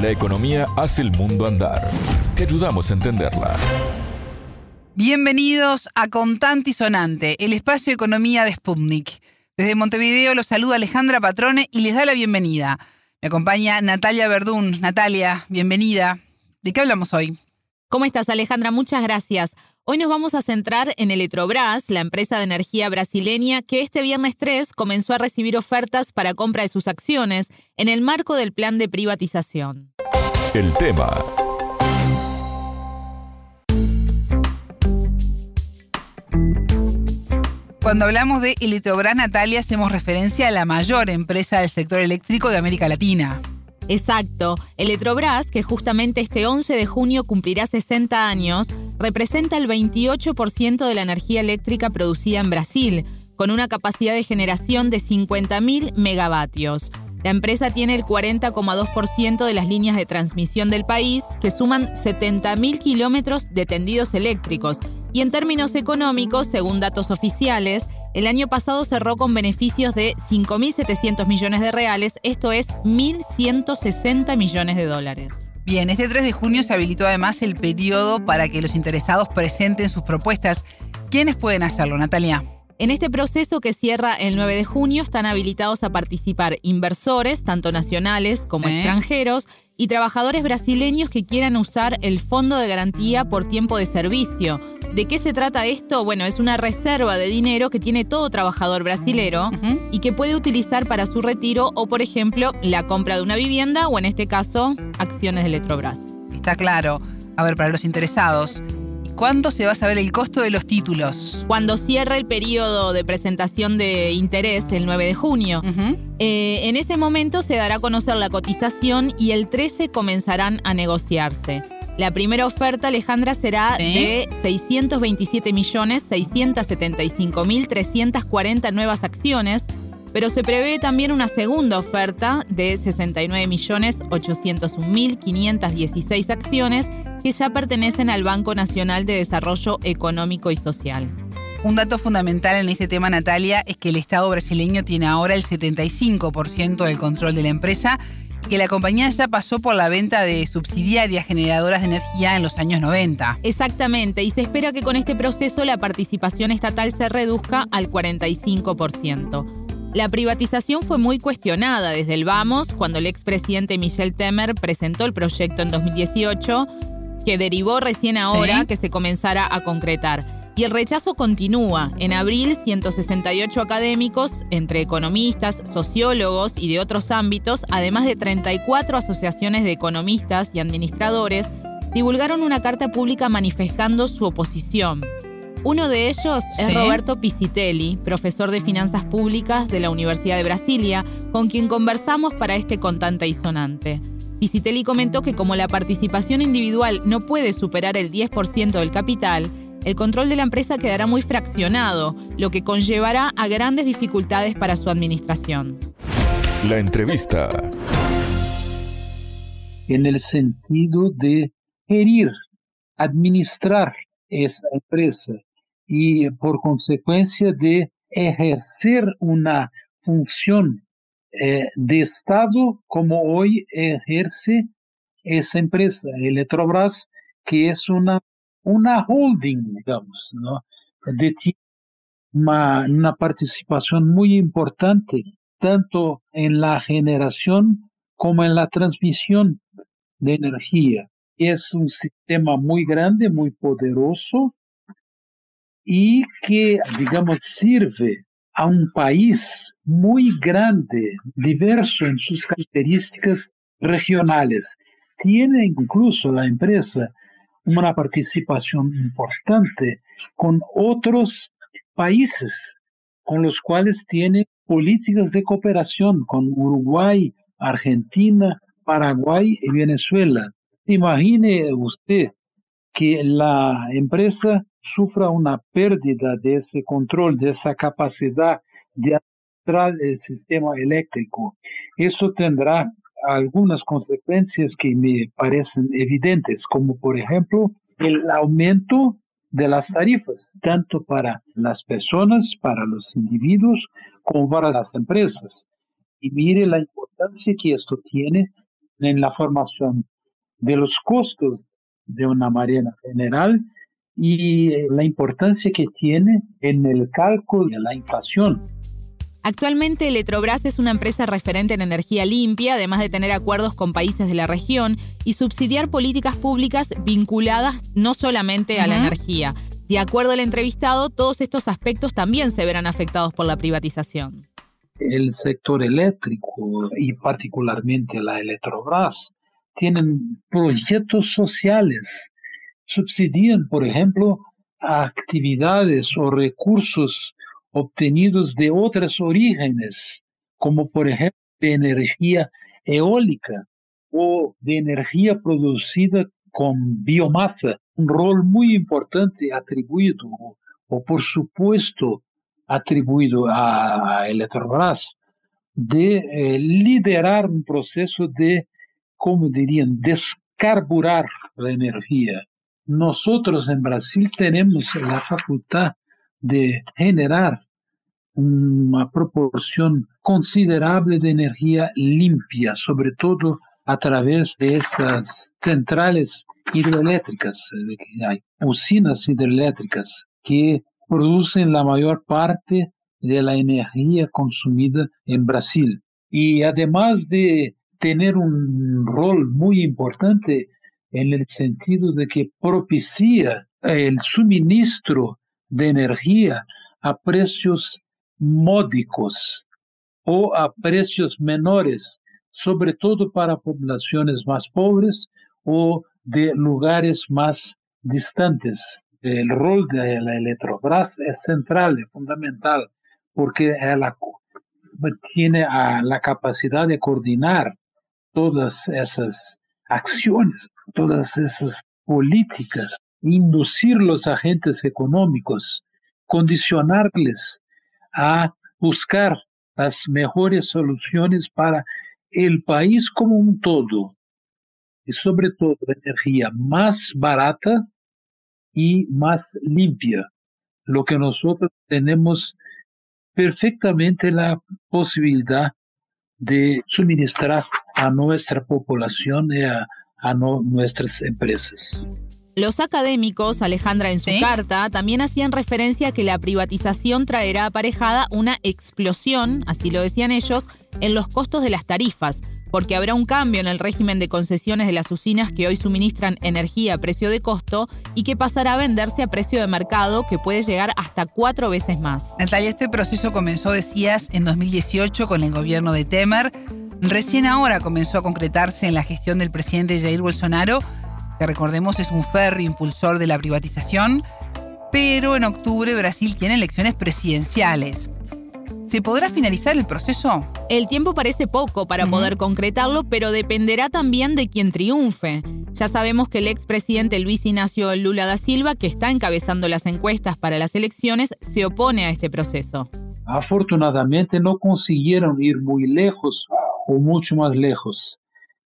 La economía hace el mundo andar. Te ayudamos a entenderla. Bienvenidos a Contante y Sonante, el espacio de economía de Sputnik. Desde Montevideo los saluda Alejandra Patrone y les da la bienvenida. Me acompaña Natalia Verdún. Natalia, bienvenida. ¿De qué hablamos hoy? ¿Cómo estás, Alejandra? Muchas gracias. Hoy nos vamos a centrar en Eletrobras, la empresa de energía brasileña que este viernes 3 comenzó a recibir ofertas para compra de sus acciones en el marco del plan de privatización. El tema. Cuando hablamos de Eletrobras Natalia hacemos referencia a la mayor empresa del sector eléctrico de América Latina. Exacto. Eletrobras, que justamente este 11 de junio cumplirá 60 años, representa el 28% de la energía eléctrica producida en Brasil, con una capacidad de generación de 50.000 megavatios. La empresa tiene el 40,2% de las líneas de transmisión del país, que suman 70.000 kilómetros de tendidos eléctricos. Y en términos económicos, según datos oficiales, el año pasado cerró con beneficios de 5.700 millones de reales, esto es 1.160 millones de dólares. Bien, este 3 de junio se habilitó además el periodo para que los interesados presenten sus propuestas. ¿Quiénes pueden hacerlo, Natalia? En este proceso que cierra el 9 de junio están habilitados a participar inversores, tanto nacionales como extranjeros, y trabajadores brasileños que quieran usar el Fondo de Garantía por Tiempo de Servicio. ¿De qué se trata esto? Bueno, es una reserva de dinero que tiene todo trabajador brasilero y que puede utilizar para su retiro o, por ejemplo, la compra de una vivienda o, en este caso, acciones de Electrobras. Está claro. A ver, para los interesados, ¿Cuándo se va a saber el costo de los títulos? Cuando cierre el periodo de presentación de interés, el 9 de junio. Eh, en ese momento se dará a conocer la cotización y el 13 comenzarán a negociarse. La primera oferta, Alejandra, será de 627.675.340 nuevas acciones pero se prevé también una segunda oferta de 69.801.516 acciones que ya pertenecen al Banco Nacional de Desarrollo Económico y Social. Un dato fundamental en este tema, Natalia, es que el Estado brasileño tiene ahora el 75% del control de la empresa que la compañía ya pasó por la venta de subsidiarias generadoras de energía en los años 90. Exactamente, y se espera que con este proceso la participación estatal se reduzca al 45%. La privatización fue muy cuestionada desde el Vamos cuando el expresidente Michel Temer presentó el proyecto en 2018, que derivó recién ahora que se comenzara a concretar. Y el rechazo continúa. En abril, 168 académicos, entre economistas, sociólogos y de otros ámbitos, además de 34 asociaciones de economistas y administradores, divulgaron una carta pública manifestando su oposición. Uno de ellos es Roberto Pisitelli, profesor de finanzas públicas de la Universidad de Brasilia, con quien conversamos para este contante y sonante. Pisitelli comentó que como la participación individual no puede superar el 10% del capital, el control de la empresa quedará muy fraccionado, lo que conllevará a grandes dificultades para su administración. La entrevista. En el sentido de gerir, administrar esa empresa y por consecuencia de ejercer una función eh, de Estado como hoy ejerce esa empresa, Eletrobras, que es una, una holding, digamos, ¿no? de una, una participación muy importante, tanto en la generación como en la transmisión de energía. Es un sistema muy grande, muy poderoso, y que, digamos, sirve a un país muy grande, diverso en sus características regionales. Tiene incluso la empresa una participación importante con otros países con los cuales tiene políticas de cooperación con Uruguay, Argentina, Paraguay y Venezuela. Imagine usted que la empresa sufra una pérdida de ese control, de esa capacidad de administrar el sistema eléctrico. Eso tendrá algunas consecuencias que me parecen evidentes, como por ejemplo el aumento de las tarifas, tanto para las personas, para los individuos, como para las empresas. Y mire la importancia que esto tiene en la formación de los costos de una manera general y la importancia que tiene en el cálculo de la inflación. Actualmente Electrobras es una empresa referente en energía limpia, además de tener acuerdos con países de la región y subsidiar políticas públicas vinculadas no solamente a la energía. De acuerdo al entrevistado, todos estos aspectos también se verán afectados por la privatización. El sector eléctrico y particularmente la Electrobras tienen proyectos sociales subsidian, por ejemplo, actividades o recursos obtenidos de otros orígenes, como por ejemplo de energía eólica o de energía producida con biomasa, un rol muy importante atribuido o, por supuesto atribuido a Electrobras de eh, liderar un proceso de, como dirían, descarburar la energía. Nosotros en Brasil tenemos la facultad de generar una proporción considerable de energía limpia, sobre todo a través de esas centrales hidroeléctricas, hay usinas hidroeléctricas que producen la mayor parte de la energía consumida en Brasil. Y además de tener un rol muy importante en el sentido de que propicia el suministro de energía a precios módicos o a precios menores, sobre todo para poblaciones más pobres o de lugares más distantes. El rol de la Electrobras es central, es fundamental, porque tiene la capacidad de coordinar todas esas acciones, todas esas políticas, inducir los agentes económicos, condicionarles a buscar las mejores soluciones para el país como un todo, y sobre todo energía más barata y más limpia, lo que nosotros tenemos perfectamente la posibilidad de suministrar a nuestra población y a, nuestras empresas. Los académicos, Alejandra en su carta, también hacían referencia a que la privatización traerá aparejada una explosión, así lo decían ellos, en los costos de las tarifas, porque habrá un cambio en el régimen de concesiones de las usinas que hoy suministran energía a precio de costo y que pasará a venderse a precio de mercado que puede llegar hasta cuatro veces más. Natalia, este proceso comenzó, decías, en 2018 con el gobierno de Temer. Recién ahora comenzó a concretarse en la gestión del presidente Jair Bolsonaro, que recordemos es un férreo impulsor de la privatización, pero en octubre Brasil tiene elecciones presidenciales. ¿Se podrá finalizar el proceso? El tiempo parece poco para poder concretarlo, pero dependerá también de quien triunfe. Ya sabemos que el expresidente Luis Ignacio Lula da Silva, que está encabezando las encuestas para las elecciones, se opone a este proceso. Afortunadamente no consiguieron ir muy lejos o mucho más lejos,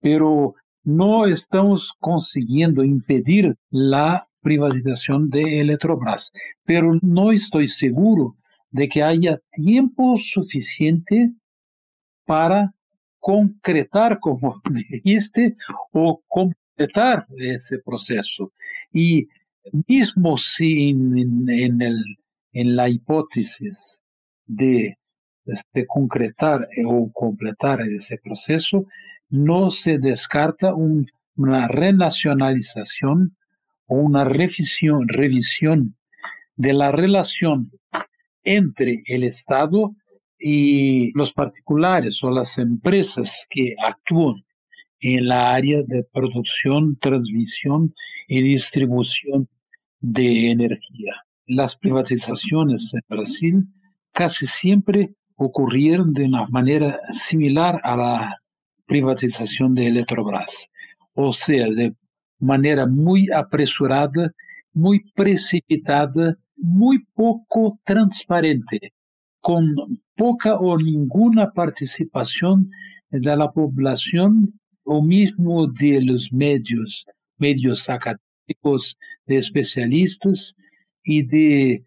pero no estamos consiguiendo impedir la privatización de Electrobras, pero no estoy seguro de que haya tiempo suficiente para concretar, como dijiste, o completar ese proceso. Y mismo si en, el, en la hipótesis de este, concretar o completar ese proceso, no se descarta una renacionalización o una revisión, revisión de la relación entre el Estado y los particulares o las empresas que actúan en la área de producción, transmisión y distribución de energía. Las privatizaciones en Brasil casi siempre ocurrieron de una manera similar a la privatización de Electrobras, o sea, de manera muy apresurada, muy precipitada, muy poco transparente, con poca o ninguna participación de la población o mismo de los medios, medios académicos, de especialistas y de,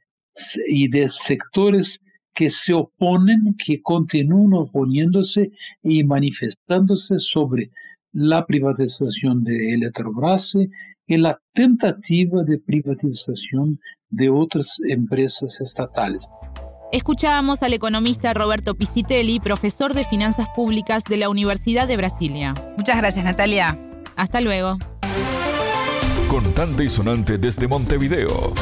y de sectores que se oponen, que continúan oponiéndose y manifestándose sobre la privatización de Eletrobras y la tentativa de privatización de otras empresas estatales. Escuchábamos al economista Roberto Pisitelli, profesor de Finanzas Públicas de la Universidad de Brasilia. Muchas gracias, Natalia. Hasta luego. Contante y sonante desde Montevideo.